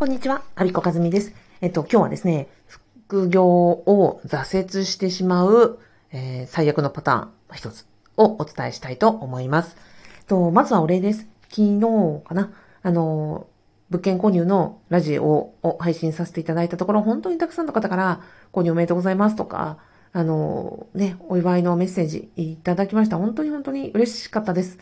こんにちは、アビコカズミです。えっと、今日はですね、副業を挫折してしまう、えー、最悪のパターンの一つをお伝えしたいと思います。と、まずはお礼です。昨日かな、あの、物件購入のラジオを配信させていただいたところ、本当にたくさんの方から購入おめでとうございますとか、あの、ね、お祝いのメッセージいただきました。本当に本当に嬉しかったです。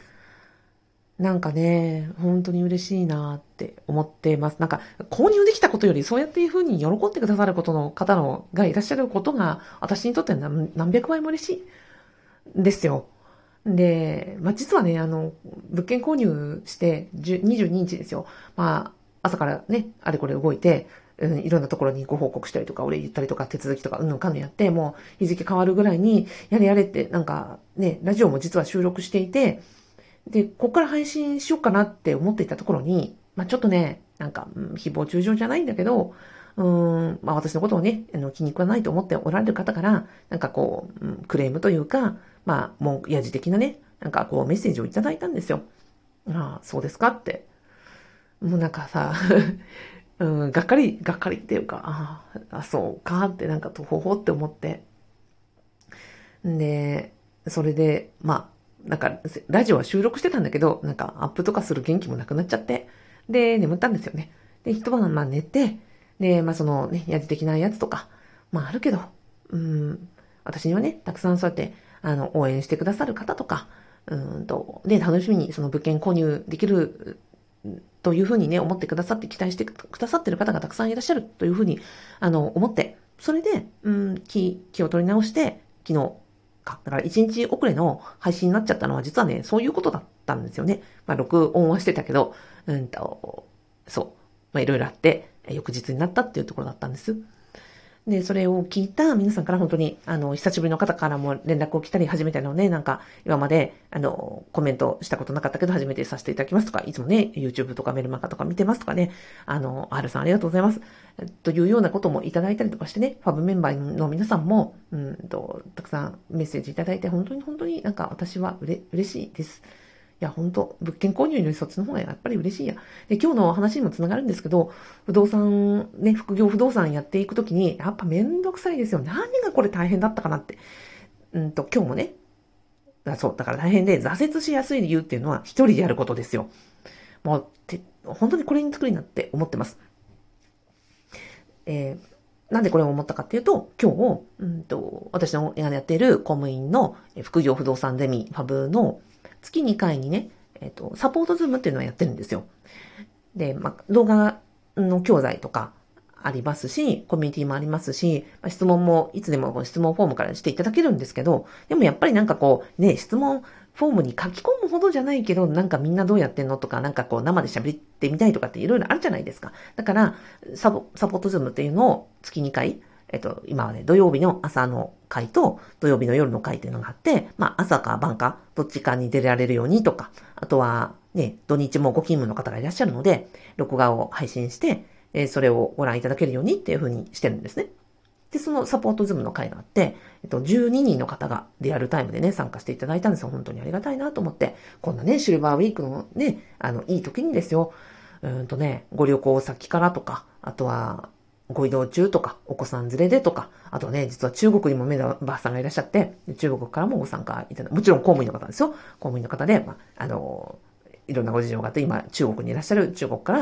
なんかね、本当に嬉しいなって思ってます。なんか、購入できたことより、そうやっていう風に喜んでくださることの方のがいらっしゃることが、私にとって何何百倍も嬉しいですよ。で、まあ、実はね、あの、物件購入して22日ですよ。まあ、朝からね、あれこれ動いて、うん、いろんなところにご報告したりとか、俺言ったりとか、手続きとか、うんぬんかんぬんやって、もう日付変わるぐらいに、やれやれって、なんかね、ラジオも実は収録していて、で、ここから配信しようかなって思っていたところに、まあ、ちょっとね、なんか、うん、誹謗中傷じゃないんだけど、うん、まあ私のことをね、あの気に食わないと思っておられる方から、なんかこう、うん、クレームというか、まあ、文句、やじ的なね、なんかこうメッセージをいただいたんですよ。ああ、そうですかって。もうなんかさ、うん、がっかり、がっかりっていうか、ああ、そうかってなんかとほほって思って。で、それで、まあ、なんか、ラジオは収録してたんだけど、なんかアップとかする元気もなくなっちゃって、で、眠ったんですよね。で、一晩まあ寝て、で、まあそのね、やじ的ないやつとか、まああるけど、うん、私にはね、たくさんそうやって、あの、応援してくださる方とか、うんと、で、楽しみにその物件購入できるというふうにね、思ってくださって、期待してくださってる方がたくさんいらっしゃるというふうに、あの、思って、それで、うん、気、気を取り直して、昨日、か。だから1日遅れの配信になっちゃったのは実はね、そういうことだったんですよね。まあ、録音はしてたけど、うんと、そう。まあ、いろいろあって、翌日になったっていうところだったんです。で、それを聞いた皆さんから本当に、あの、久しぶりの方からも連絡を来たり、初めてのね、なんか、今まで、あの、コメントしたことなかったけど、初めてさせていただきますとか、いつもね、YouTube とかメルマガとか見てますとかね、あの、R さんありがとうございます。というようなこともいただいたりとかしてね、ファブメンバーの皆さんも、うんと、たくさんメッセージいただいて、本当に本当になんか私はうれ、嬉しいです。いや、本当物件購入よりそっちの方がやっぱり嬉しいや。で、今日の話にもつながるんですけど、不動産、ね、副業不動産やっていくときに、やっぱめんどくさいですよ。何がこれ大変だったかなって。うんと、今日もね、あそう、だから大変で挫折しやすい理由っていうのは一人でやることですよ。もう、て本当にこれに作りなって思ってます。えー、なんでこれを思ったかっていうと、今日、うんと、私のやっている公務員の副業不動産ゼミファブの月2回にね、えっ、ー、と、サポートズームっていうのをやってるんですよ。で、まあ、動画の教材とかありますし、コミュニティもありますし、まあ、質問もいつでも質問フォームからしていただけるんですけど、でもやっぱりなんかこう、ね、質問フォームに書き込むほどじゃないけど、なんかみんなどうやってんのとか、なんかこう生で喋ってみたいとかっていろいろあるじゃないですか。だから、サポートズームっていうのを月2回、えっと、今はね、土曜日の朝の回と土曜日の夜の回っていうのがあって、まあ、朝か晩か、どっちかに出られるようにとか、あとは、ね、土日もご勤務の方がいらっしゃるので、録画を配信して、えー、それをご覧いただけるようにっていうふうにしてるんですね。で、そのサポートズームの回があって、えっと、12人の方がリアルタイムでね、参加していただいたんですよ。本当にありがたいなと思って。こんなね、シルバーウィークのね、あの、いい時にですよ。うんとね、ご旅行先からとか、あとは、ご移動中とか、お子さん連れでとか、あとね、実は中国にもメダバーさんがいらっしゃって、中国からもご参加いただもちろん公務員の方ですよ。公務員の方で、まあ、あの、いろんなご事情があって、今、中国にいらっしゃる中国から、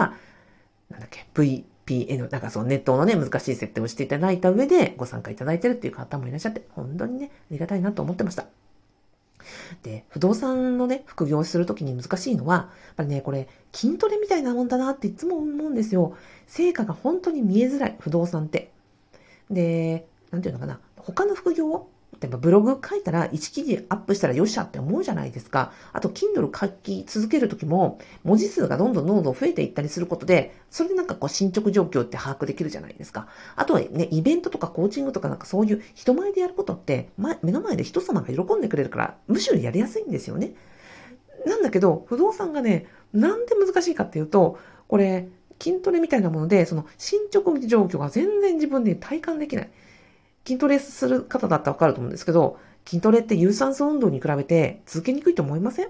なんだっけ、VPN、なんかそのネットのね、難しい設定をしていただいた上でご参加いただいてるっていう方もいらっしゃって、本当にね、ありがたいなと思ってました。で、不動産のね、副業をするときに難しいのは、やっぱりね、これ、筋トレみたいなもんだなっていつも思うんですよ。成果が本当に見えづらい、不動産って。で、なんていうのかな、他の副業例えばブログ書いたら1記事アップしたらよっしゃって思うじゃないですか。あと、Kindle 書き続けるときも、文字数がどんどんどんどん増えていったりすることで、それでなんかこう進捗状況って把握できるじゃないですか。あとはね、イベントとかコーチングとかなんかそういう人前でやることって、目の前で人様が喜んでくれるから、むしろやりやすいんですよね。なんだけど、不動産がね、なんで難しいかっていうと、これ、筋トレみたいなもので、その進捗状況が全然自分で体感できない。筋トレする方だったらわかると思うんですけど、筋トレって有酸素運動に比べて続けにくいと思いません？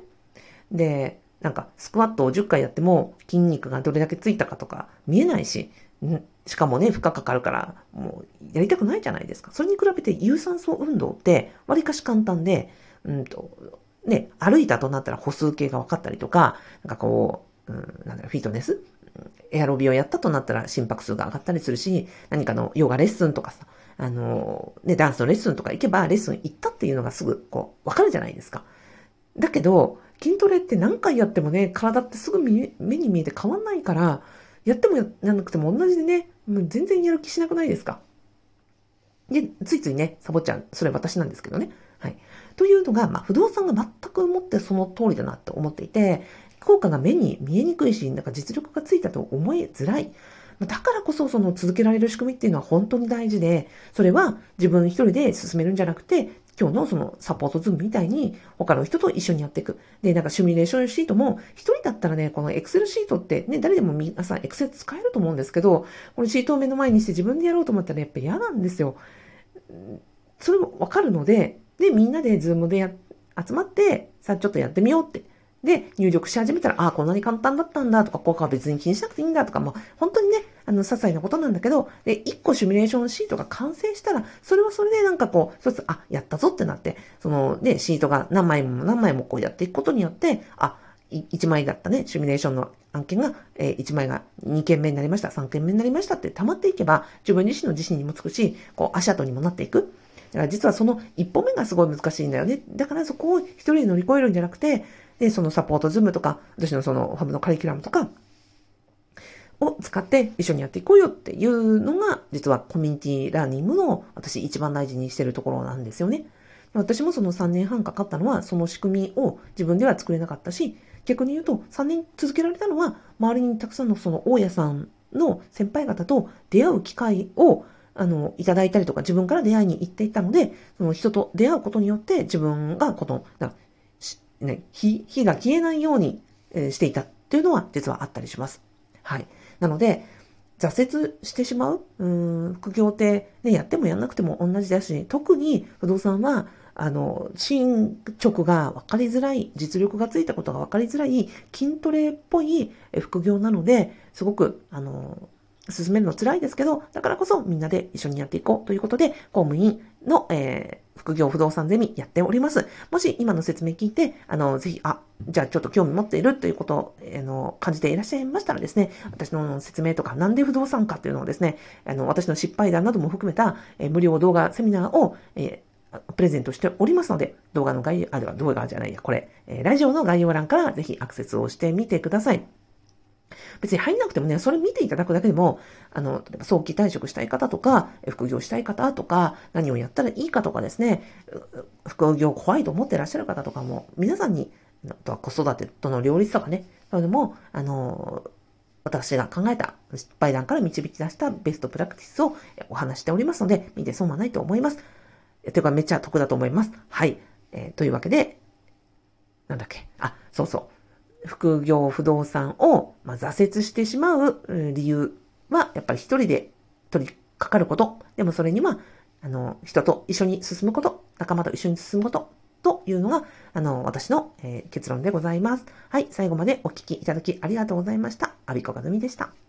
で、なんかスクワットを10回やっても筋肉がどれだけついたかとか見えないし、しかもね、負荷かかるから、もうやりたくないじゃないですか。それに比べて有酸素運動って割かし簡単で、うんと、ね、歩いたとなったら歩数計が分かったりとか、なんかこう、うん、なんだろフィットネス？エアロビをやったとなったら心拍数が上がったりするし、何かのヨガレッスンとかさ、あの、ね、ダンスのレッスンとか行けばレッスン行ったっていうのがすぐこう、わかるじゃないですか。だけど、筋トレって何回やってもね、体ってすぐ目に見えて変わんないから、やってもやらなくても同じでね、もう全然やる気しなくないですか。で、ついついね、サボちゃう。それ私なんですけどね。はい。というのが、まあ、不動産が全く思ってその通りだなって思っていて、効果が目に見えにくいし、なんか実力がついたと思いづらい。だからこそその続けられる仕組みっていうのは本当に大事で、それは自分一人で進めるんじゃなくて、今日のそのサポートズームみたいに他の人と一緒にやっていく。で、なんかシミュレーションシートも一人だったらね、このエクセルシートってね、誰でも皆さんエクセル使えると思うんですけど、このシートを目の前にして自分でやろうと思ったらやっぱ嫌なんですよ。それもわかるので、で、みんなで Zoom で、集まって、さあちょっとやってみようって。で、入力し始めたら、ああ、こんなに簡単だったんだとか、効果は別に気にしなくていいんだとか、もう本当にね、あの、些細なことなんだけど、で、一個シミュレーションシートが完成したら、それはそれでなんかこう、一つ、あ、やったぞってなって、その、ね、シートが何枚も何枚もこうやっていくことによって、あ、1枚だったね、シミュレーションの案件が、え、1枚が2件目になりました、3件目になりましたって溜まっていけば、自分自身の自信にもつくし、こう、足跡にもなっていく。だから実はその一歩目がすごい難しいんだよね。だからそこを一人で乗り越えるんじゃなくて、で、そのサポートズームとか、私のそのファブのカリキュラムとか、を使って一緒にやっていこうよっていうのが、実はコミュニティラーニングの私一番大事にしてるところなんですよね。私もその3年半かかったのは、その仕組みを自分では作れなかったし、逆に言うと3年続けられたのは、周りにたくさんのその大家さんの先輩方と出会う機会をあの、いただいたりとか自分から出会いに行っていたので、その人と出会うことによって自分がこの、ね、火、火が消えないように、えしていたっていうのは実はあったりします。はい。なので、挫折してしまう、うん、副業って、ね、やってもやんなくても同じだし、特に不動産は、あの、進捗が分かりづらい、実力がついたことが分かりづらい、筋トレっぽい副業なので、すごく、あの、進めるの辛いですけど、だからこそみんなで一緒にやっていこうということで、公務員の、えー、副業不動産ゼミやっております。もし今の説明聞いて、あの、ぜひ、あ、じゃあちょっと興味持っているということを、あの、感じていらっしゃいましたらですね、私の説明とか、なんで不動産かっていうのをですね、あの、私の失敗談なども含めた、え、無料動画セミナーを、え、プレゼントしておりますので、動画の概要、あ、では動画じゃないや、これ、え、ラジオの概要欄からぜひアクセスをしてみてください。別に入んなくてもね、それ見ていただくだけでも、あの、例えば早期退職したい方とか、副業したい方とか、何をやったらいいかとかですね、副業怖いと思ってらっしゃる方とかも、皆さんに、とは子育てとの両立とかね、そういうのも、あの、私が考えた失敗談から導き出したベストプラクティスをお話しておりますので、見て損はないと思います。ていうかめっちゃ得だと思います。はい。えー、というわけで、なんだっけ。あ、そうそう。副業不動産を、まあ、挫折してしまう理由は、やっぱり一人で取りかかること。でもそれには、あの、人と一緒に進むこと、仲間と一緒に進むこと、というのが、あの、私の、えー、結論でございます。はい、最後までお聞きいただきありがとうございました。アビコガズミでした。